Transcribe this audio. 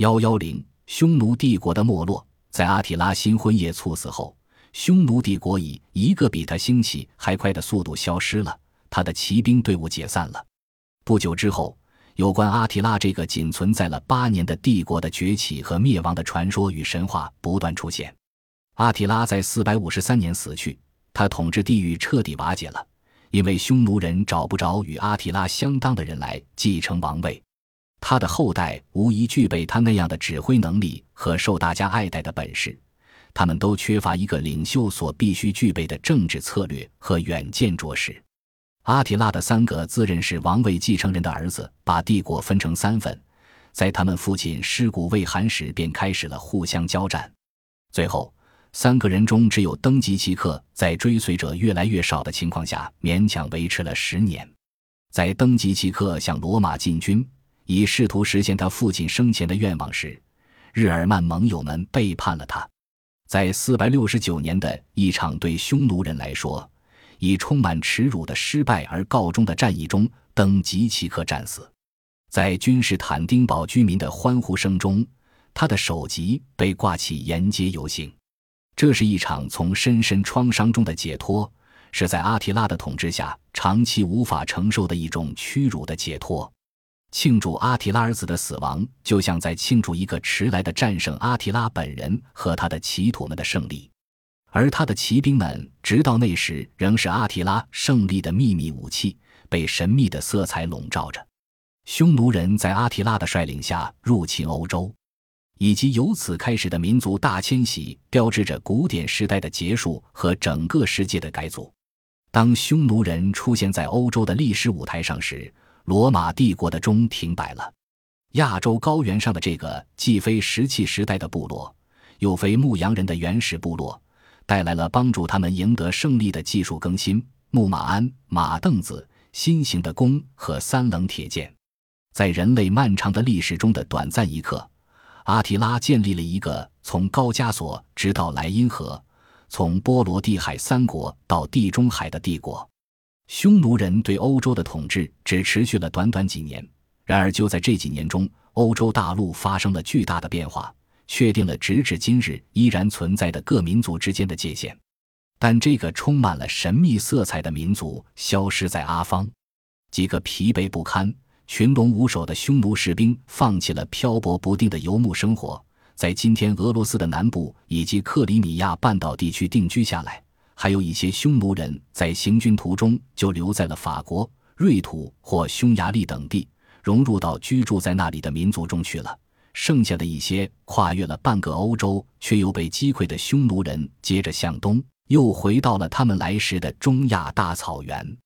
幺幺零，匈奴帝国的没落。在阿提拉新婚夜猝死后，匈奴帝国以一个比他兴起还快的速度消失了，他的骑兵队伍解散了。不久之后，有关阿提拉这个仅存在了八年的帝国的崛起和灭亡的传说与神话不断出现。阿提拉在四百五十三年死去，他统治地域彻底瓦解了，因为匈奴人找不着与阿提拉相当的人来继承王位。他的后代无疑具备他那样的指挥能力和受大家爱戴的本事，他们都缺乏一个领袖所必须具备的政治策略和远见卓识。阿提拉的三个自认是王位继承人的儿子，把帝国分成三份，在他们父亲尸骨未寒时便开始了互相交战。最后，三个人中只有登基奇克在追随者越来越少的情况下勉强维持了十年。在登基奇克向罗马进军。以试图实现他父亲生前的愿望时，日耳曼盟友们背叛了他。在四百六十九年的一场对匈奴人来说以充满耻辱的失败而告终的战役中，登吉奇克战死。在君士坦丁堡居民的欢呼声中，他的首级被挂起沿街游行。这是一场从深深创伤中的解脱，是在阿提拉的统治下长期无法承受的一种屈辱的解脱。庆祝阿提拉儿子的死亡，就像在庆祝一个迟来的战胜阿提拉本人和他的骑徒们的胜利，而他的骑兵们直到那时仍是阿提拉胜利的秘密武器，被神秘的色彩笼罩着。匈奴人在阿提拉的率领下入侵欧洲，以及由此开始的民族大迁徙，标志着古典时代的结束和整个世界的改组。当匈奴人出现在欧洲的历史舞台上时，罗马帝国的钟停摆了。亚洲高原上的这个既非石器时代的部落，又非牧羊人的原始部落，带来了帮助他们赢得胜利的技术更新：木马鞍、马凳子、新型的弓和三棱铁剑。在人类漫长的历史中的短暂一刻，阿提拉建立了一个从高加索直到莱茵河，从波罗的海三国到地中海的帝国。匈奴人对欧洲的统治只持续了短短几年，然而就在这几年中，欧洲大陆发生了巨大的变化，确定了直至今日依然存在的各民族之间的界限。但这个充满了神秘色彩的民族消失在阿方，几个疲惫不堪、群龙无首的匈奴士兵放弃了漂泊不定的游牧生活，在今天俄罗斯的南部以及克里米亚半岛地区定居下来。还有一些匈奴人在行军途中就留在了法国、瑞土或匈牙利等地，融入到居住在那里的民族中去了。剩下的一些跨越了半个欧洲却又被击溃的匈奴人，接着向东，又回到了他们来时的中亚大草原。